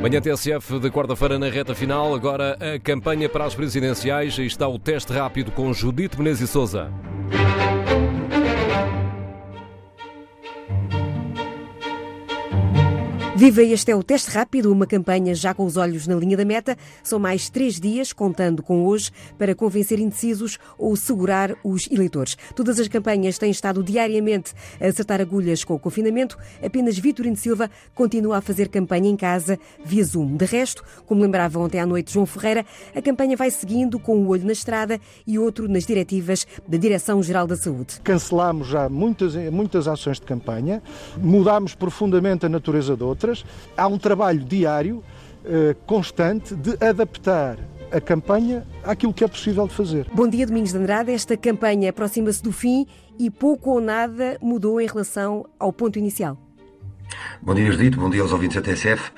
Manhã TSF de quarta-feira na reta final. Agora a campanha para as presidenciais. Aí está o teste rápido com Judite Menezes e Souza. Viva, este é o teste rápido, uma campanha já com os olhos na linha da meta. São mais três dias, contando com hoje, para convencer indecisos ou segurar os eleitores. Todas as campanhas têm estado diariamente a acertar agulhas com o confinamento. Apenas Vitorino Silva continua a fazer campanha em casa, via Zoom. De resto, como lembrava ontem à noite João Ferreira, a campanha vai seguindo com um olho na estrada e outro nas diretivas da Direção-Geral da Saúde. Cancelámos já muitas, muitas ações de campanha, mudámos profundamente a natureza de outras outras, há um trabalho diário, eh, constante, de adaptar a campanha àquilo que é possível de fazer. Bom dia, Domingos de Andrade. Esta campanha aproxima-se do fim e pouco ou nada mudou em relação ao ponto inicial. Bom dia, Judito. Bom dia aos ouvintes da TSF.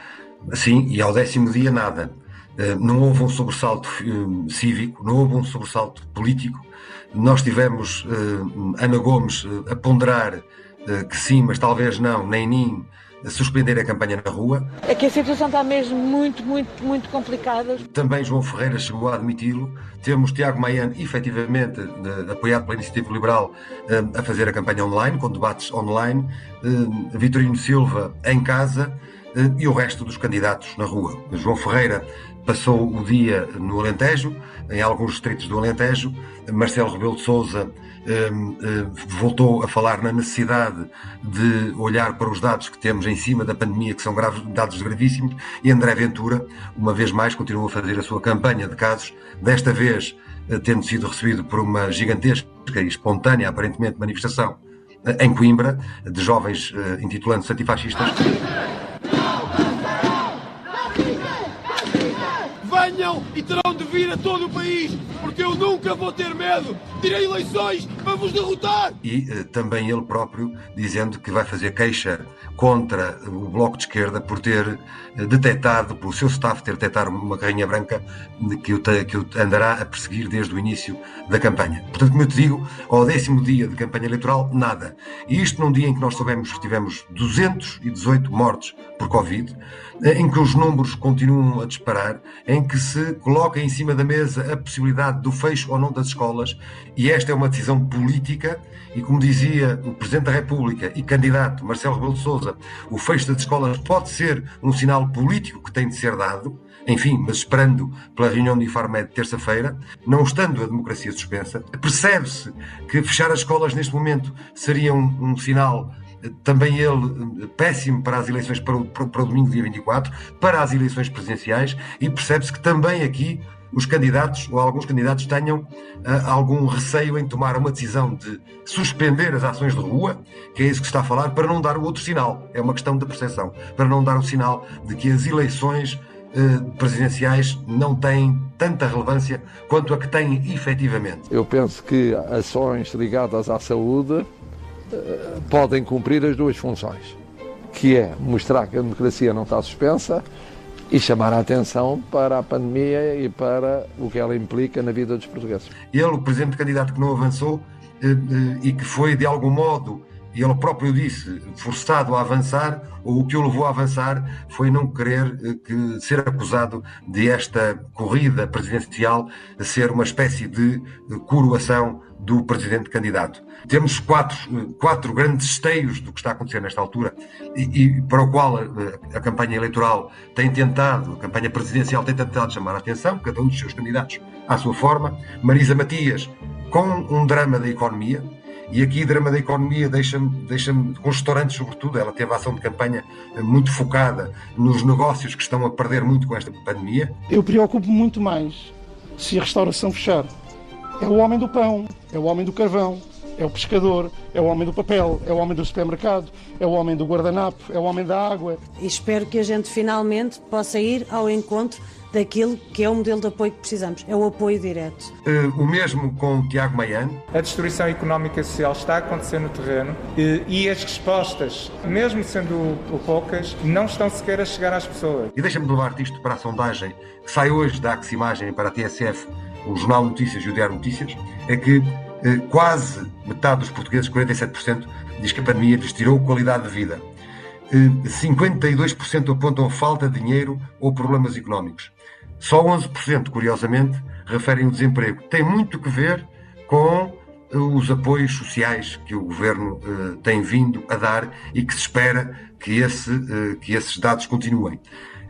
Sim, e ao décimo dia nada. Eh, não houve um sobressalto eh, cívico, não houve um sobressalto político. Nós tivemos Ana Gomes a ponderar que sim, mas talvez não, nem nem suspender a campanha na rua. É que a situação está mesmo muito, muito, muito complicada. Também João Ferreira chegou a admiti-lo. Temos Tiago Maian, efetivamente, de, apoiado pela Iniciativa Liberal, eh, a fazer a campanha online, com debates online. Eh, Vitorino Silva em casa e o resto dos candidatos na rua. João Ferreira passou o dia no Alentejo, em alguns distritos do Alentejo. Marcelo Rebelo de Sousa um, um, voltou a falar na necessidade de olhar para os dados que temos em cima da pandemia, que são graves, dados gravíssimos, e André Ventura, uma vez mais, continua a fazer a sua campanha de casos, desta vez tendo sido recebido por uma gigantesca e espontânea, aparentemente, manifestação em Coimbra, de jovens intitulando-se antifascistas. E terão de vir a todo o país, porque eu nunca vou ter medo. Tirei eleições para vos derrotar. E uh, também ele próprio dizendo que vai fazer queixa contra o Bloco de Esquerda por ter uh, detectado, pelo seu staff ter detectado uma carrinha branca que o, que o andará a perseguir desde o início da campanha. Portanto, como eu te digo, ao décimo dia de campanha eleitoral, nada. E isto num dia em que nós soubemos que tivemos 218 mortes por Covid, eh, em que os números continuam a disparar, em que se coloca em cima da mesa a possibilidade do fecho ou não das escolas, e esta é uma decisão política, e como dizia o Presidente da República e candidato Marcelo Rebelo de Sousa, o fecho das escolas pode ser um sinal político que tem de ser dado, enfim, mas esperando pela reunião de Infarmed de terça-feira, não estando a democracia suspensa, percebe-se que fechar as escolas neste momento seria um, um sinal também ele péssimo para as eleições para o, para o domingo, dia 24, para as eleições presidenciais, e percebe-se que também aqui os candidatos, ou alguns candidatos, tenham uh, algum receio em tomar uma decisão de suspender as ações de rua, que é isso que está a falar, para não dar o outro sinal. É uma questão de percepção. Para não dar o sinal de que as eleições uh, presidenciais não têm tanta relevância quanto a que têm efetivamente. Eu penso que ações ligadas à saúde podem cumprir as duas funções, que é mostrar que a democracia não está suspensa e chamar a atenção para a pandemia e para o que ela implica na vida dos portugueses. Ele, o presidente candidato que não avançou eh, eh, e que foi de algum modo e ele próprio disse, forçado a avançar, ou o que o levou a avançar foi não querer eh, que, ser acusado de esta corrida presidencial ser uma espécie de coroação do presidente candidato. Temos quatro, eh, quatro grandes esteios do que está a acontecer nesta altura e, e para o qual a, eh, a, campanha eleitoral tem tentado, a campanha presidencial tem tentado chamar a atenção, cada um dos seus candidatos à sua forma. Marisa Matias com um drama da economia, e aqui, drama da economia, deixa-me, deixa-me, com os restaurantes, sobretudo, ela teve a ação de campanha eh, muito focada nos negócios que estão a perder muito com esta pandemia. Eu preocupo muito mais se a restauração fechar. É o homem do pão, é o homem do carvão, é o pescador, é o homem do papel, é o homem do supermercado, é o homem do guardanapo, é o homem da água. E espero que a gente finalmente possa ir ao encontro daquilo que é o modelo de apoio que precisamos, é o apoio direto. Uh, o mesmo com o Tiago Maiano. A destruição económica e social está a acontecer no terreno e, e as respostas, mesmo sendo poucas, não estão sequer a chegar às pessoas. E deixa-me levar-te isto para a sondagem que sai hoje da Aximagem para a TSF, o Jornal Notícias e o Diário Notícias, é que uh, quase metade dos portugueses, 47%, diz que a pandemia lhes tirou qualidade de vida. 52% apontam falta de dinheiro ou problemas económicos. Só 11%, curiosamente, referem o desemprego. Tem muito que ver com os apoios sociais que o governo uh, tem vindo a dar e que se espera que, esse, uh, que esses dados continuem.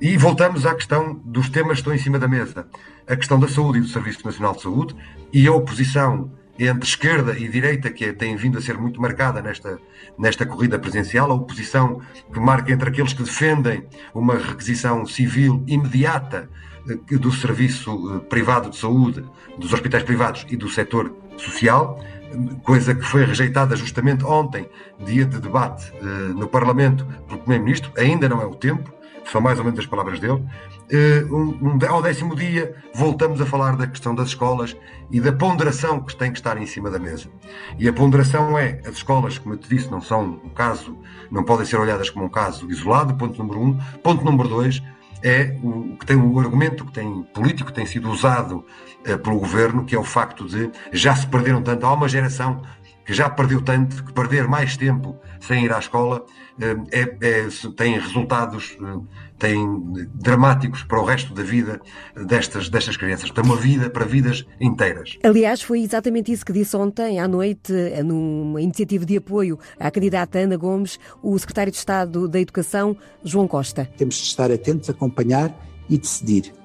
E voltamos à questão dos temas que estão em cima da mesa. A questão da saúde e do Serviço Nacional de Saúde e a oposição entre esquerda e direita, que tem vindo a ser muito marcada nesta, nesta corrida presidencial, a oposição que marca entre aqueles que defendem uma requisição civil imediata eh, do serviço eh, privado de saúde, dos hospitais privados e do setor social, coisa que foi rejeitada justamente ontem, dia de debate eh, no Parlamento pelo Primeiro-Ministro, ainda não é o tempo, são mais ou menos as palavras dele. Uh, um, um, ao décimo dia, voltamos a falar da questão das escolas e da ponderação que tem que estar em cima da mesa. E a ponderação é: as escolas, como eu te disse, não são um caso, não podem ser olhadas como um caso isolado, ponto número um. Ponto número dois é o que tem o argumento que tem político que tem sido usado uh, pelo governo, que é o facto de já se perderam tanto, há uma geração que já perdeu tanto, que perder mais tempo sem ir à escola é, é, tem resultados tem dramáticos para o resto da vida destas, destas crianças. Tem uma vida para vidas inteiras. Aliás, foi exatamente isso que disse ontem à noite, numa iniciativa de apoio à candidata Ana Gomes, o secretário de Estado da Educação, João Costa. Temos de estar atentos, acompanhar e decidir.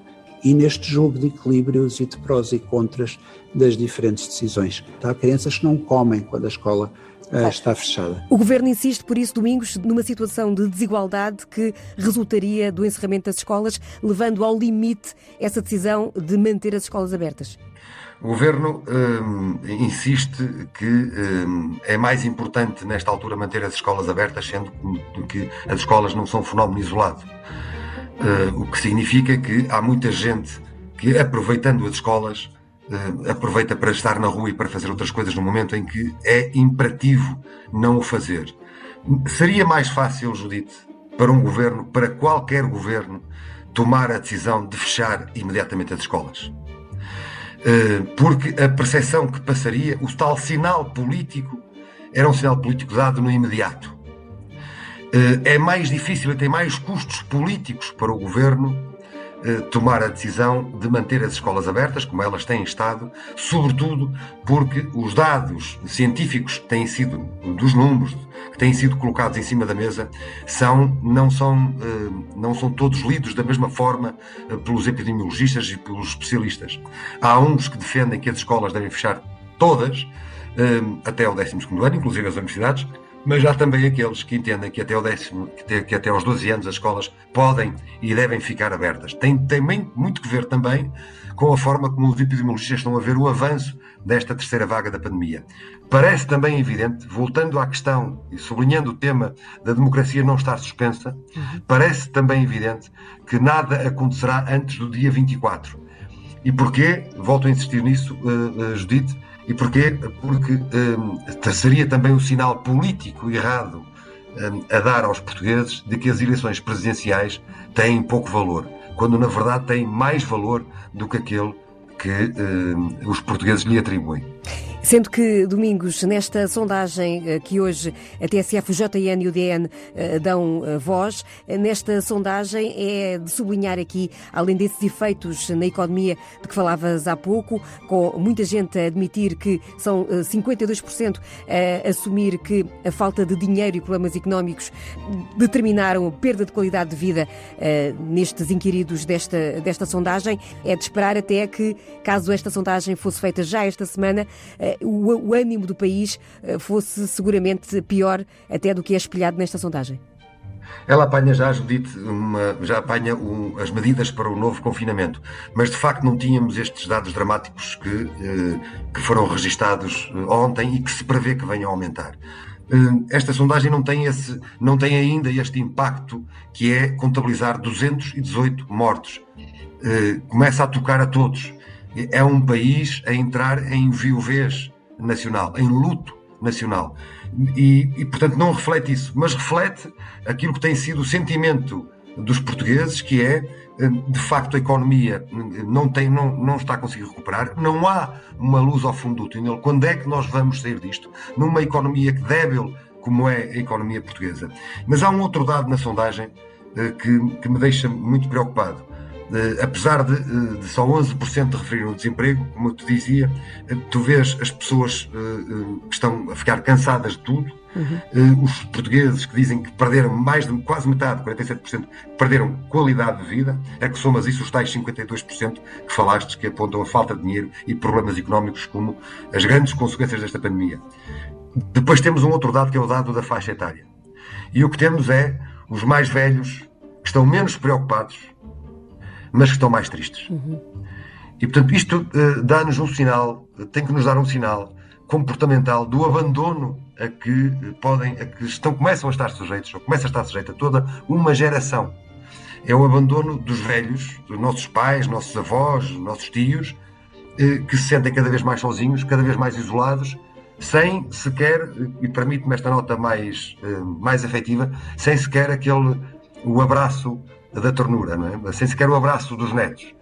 E neste jogo de equilíbrios e de prós e contras das diferentes decisões. Há crianças que não comem quando a escola uh, está fechada. O Governo insiste, por isso, domingos, numa situação de desigualdade que resultaria do encerramento das escolas, levando ao limite essa decisão de manter as escolas abertas. O Governo hum, insiste que hum, é mais importante, nesta altura, manter as escolas abertas, sendo que as escolas não são um fenómeno isolado. Uh, o que significa que há muita gente que, aproveitando as escolas, uh, aproveita para estar na rua e para fazer outras coisas no momento em que é imperativo não o fazer. Seria mais fácil, Judite, para um governo, para qualquer governo, tomar a decisão de fechar imediatamente as escolas. Uh, porque a percepção que passaria, o tal sinal político, era um sinal político dado no imediato. Uh, é mais difícil e tem mais custos políticos para o governo eh, tomar a decisão de manter as escolas abertas, como elas têm estado, sobretudo porque os dados científicos que têm sido, dos números que têm sido colocados em cima da mesa, são, não, são, eh, não são todos lidos da mesma forma eh, pelos epidemiologistas e pelos especialistas. Há uns que defendem que as escolas devem fechar todas, até o 12 ano, inclusive as universidades, mas há também aqueles que entendem que até, o décimo, que, que até aos 12 anos as escolas podem e devem ficar abertas. Tem também muito que ver também com a forma como os epidemiologistas estão a ver o avanço desta terceira vaga da pandemia. Parece também evidente, voltando à questão e sublinhando o tema da democracia não estar suspensa, uhum. parece também evidente que nada acontecerá antes do dia 24. E porquê? Volto a insistir nisso, uh, uh, Judite e porquê? Porque um, seria também um sinal político errado um, a dar aos portugueses de que as eleições presidenciais têm pouco valor, quando na verdade têm mais valor do que aquele que um, os portugueses lhe atribuem. Sendo que, Domingos, nesta sondagem eh, que hoje a TSF, o JN e o DN eh, dão eh, voz, nesta sondagem é de sublinhar aqui, além desses efeitos na economia de que falavas há pouco, com muita gente a admitir que são 52% a assumir que a falta de dinheiro e problemas económicos determinaram perda de qualidade de vida nestes inquiridos desta, desta sondagem, é de esperar até que, caso esta sondagem fosse feita já esta semana, o, o ânimo do país eh, fosse seguramente pior até do que é espelhado nesta sondagem? Ela apanha já, Judite, uma, já apanha um, as medidas para o novo confinamento. Mas de facto não tínhamos estes dados dramáticos que, eh, que foram registados eh, ontem e que se prevê que venham a aumentar. Eh, esta sondagem não tem, esse, não tem ainda este impacto que é contabilizar 218 mortos. Eh, começa a tocar a todos é um país a entrar em viuvez nacional, em luto nacional. E, e, portanto, não reflete isso, mas reflete aquilo que tem sido o sentimento dos portugueses, que é, eh, de facto, a economia não, tem, não, não está a conseguir recuperar, não há uma luz ao fundo do túnel. Quando é que nós vamos sair disto? Numa economia débil como é a economia portuguesa. Mas há um outro dado na sondagem que, que me deixa muito preocupado. Uh, apesar de, uh, de, só 11% referir o desemprego, como eu te dizia, uh, tu vês as pessoas que estão a ficar cansadas de tudo, uhum. os portugueses que dizem que perderam mais de quase metade, 47%, perderam qualidade de vida, é que somas isso os tais 52% que falaste que apontam a falta de dinheiro e problemas económicos como as grandes consequências desta pandemia. Depois temos um outro dado que é o dado da faixa etária. E o que temos é os mais velhos que estão menos preocupados mas que estão mais tristes. Uhum. E, portanto, isto uh, dá-nos um sinal, tem que nos dar um sinal comportamental do abandono a que uh, podem, a que estão, começam a estar sujeitos, ou começa a estar sujeita toda uma geração. É o abandono dos velhos, dos nossos pais, nossos avós, nossos tios, uh, que se sentem cada vez mais sozinhos, cada vez mais isolados, sem sequer, e permite-me esta nota mais, mais afetiva, sem sequer aquele, o abraço da ternura, não é? sem sequer o abraço dos netos.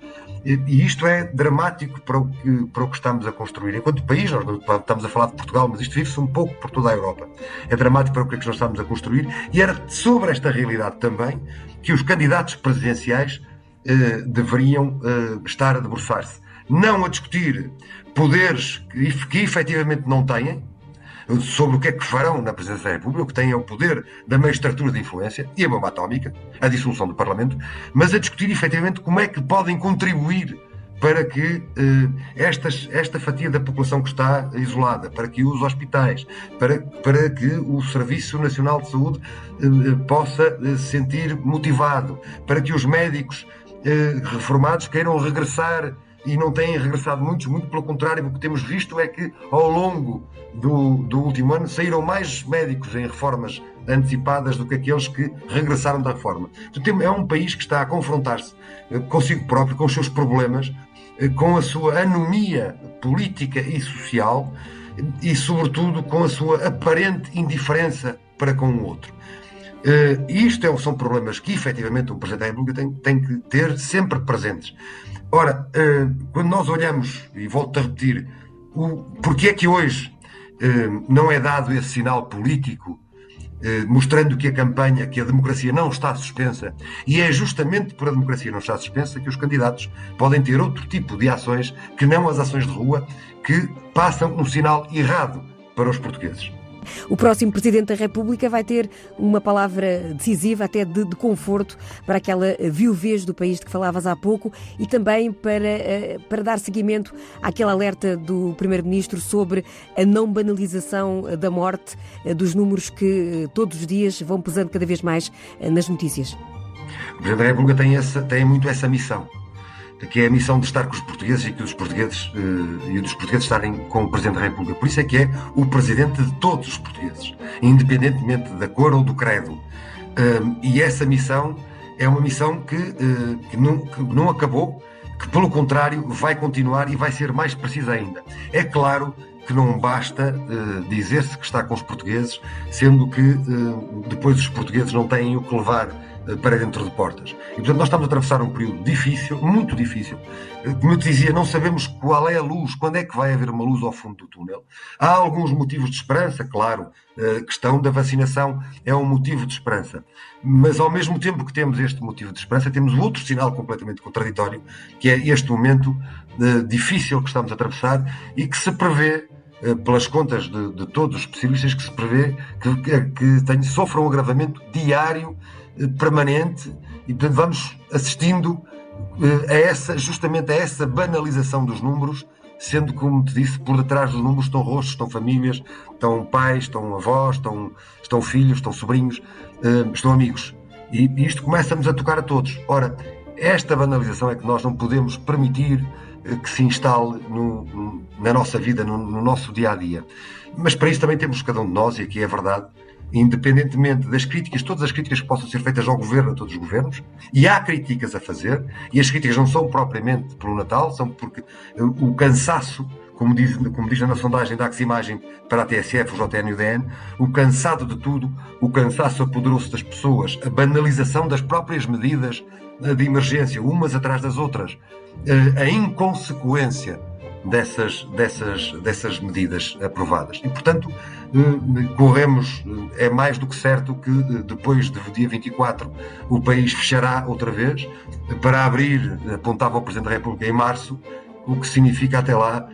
E, e isto é dramático para o, que, para o que estamos a construir. Enquanto país, nós estamos a falar de Portugal, mas isto vive-se um pouco por toda a Europa. É dramático para o que, é que nós estamos a construir e era sobre esta realidade também que os candidatos presidenciais eh, deveriam eh, estar a debruçar-se. Não a discutir poderes que, que efetivamente não têm, sobre o que é que farão na Presidência da República, que têm é o poder da magistratura de influência e a bomba atómica, a dissolução do Parlamento, mas a discutir efetivamente como é que podem contribuir para que eh, estas, esta fatia da população que está isolada, para que os hospitais, para, para que o Serviço Nacional de Saúde eh, eh possa eh, se sentir motivado, para que os médicos eh, reformados queiram regressar e não têm regressado muitos, muito pelo contrário, o que temos visto é que ao longo do, do último ano saíram mais médicos em reformas antecipadas do que aqueles que regressaram da reforma. é um país que está a confrontar-se eh, consigo próprio, com os seus problemas, eh, com a sua anomia política e social e, sobretudo, com a sua aparente indiferença para com o outro. Uh, isto é, são problemas que, efetivamente, o Presidente da República tem, tem que ter sempre presentes. Ora, uh, quando nós olhamos, e volto a repetir, o, porque é que hoje uh, não é dado esse sinal político mostrando que a campanha, que a democracia não está suspensa, e é justamente por a democracia não estar suspensa que os candidatos podem ter outro tipo de ações que não as ações de rua que passam um sinal errado para os portugueses. O próximo Presidente da República vai ter uma palavra decisiva, até de, de conforto, para aquela viuvez do país de que falavas há pouco e também para, eh, para dar seguimento àquele alerta do Primeiro-Ministro sobre a não banalização da morte, eh, dos números que eh, todos os dias vão pesando cada vez mais nas notícias. O Presidente da República tem, essa, tem muito essa missão que é a missão de estar com os portugueses e que os portugueses uh, e dos portugueses estarem com o Presidente da República. Por isso é que é o Presidente de todos os portugueses, independentemente da cor ou do credo. E essa missão é uma missão que, uh, que, não, que não acabou, que pelo contrário vai continuar e vai ser mais precisa ainda. É claro que não basta uh, dizer-se que está com os portugueses, sendo que depois os portugueses não têm o que levar para dentro de portas. E portanto nós estamos a atravessar um período difícil, muito difícil. Como eu te dizia, não sabemos qual é a luz, quando é que vai haver uma luz ao fundo do túnel. Há alguns motivos de esperança, claro. A questão da vacinação é um motivo de esperança. Mas ao mesmo tempo que temos este motivo de esperança, temos outro sinal completamente contraditório, que é este momento difícil que estamos a atravessar e que se prevê eh, pelas contas de, de, todos os especialistas, que se prevê que, que, que sofra um agravamento diário, eh, permanente, e portanto vamos assistindo eh, a essa, justamente a essa banalização dos números, sendo, como te disse, por detrás dos números estão rostos, estão famílias, estão pais, estão avós, estão, estão filhos, estão sobrinhos, estão amigos. E, e isto começa-nos a tocar a todos. Ora, esta banalização é que nós não podemos permitir que se instale no, na nossa vida, no, no, nosso dia a dia. Mas para isso também temos cada um de nós, e aqui é verdade, independentemente das críticas, todas as críticas que possam ser feitas ao governo, a todos os governos, e há críticas a fazer, e as críticas não são propriamente pelo Natal, são porque o cansaço como diz, como diz na sondagem da Aximagem para a TSF, o JN e o DN, o cansado de tudo, o cansaço apoderou-se das pessoas, a banalização das próprias medidas de emergência, umas atrás das outras, eh, a inconsequência dessas, dessas, dessas medidas aprovadas. E, portanto, eh, corremos, é mais do que certo que depois do dia 24 o país fechará outra vez para abrir, apontava o Presidente da República em março, o que significa até lá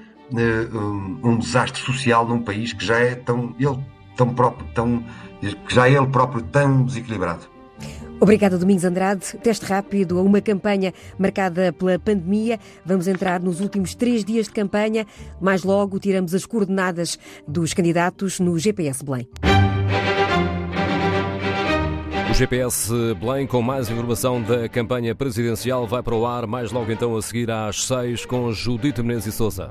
um desastre social num país que já é tão, ele, tão próprio, tão, que já é ele próprio tão desequilibrado. Obrigada, Domingos Andrade. Teste rápido a uma campanha marcada pela pandemia. Vamos entrar nos últimos três dias de campanha. Mais logo, tiramos as coordenadas dos candidatos no GPS Belém. O GPS Belém, com mais informação da campanha presidencial, vai para o ar mais logo então a seguir às seis com Judite Menezes e Souza.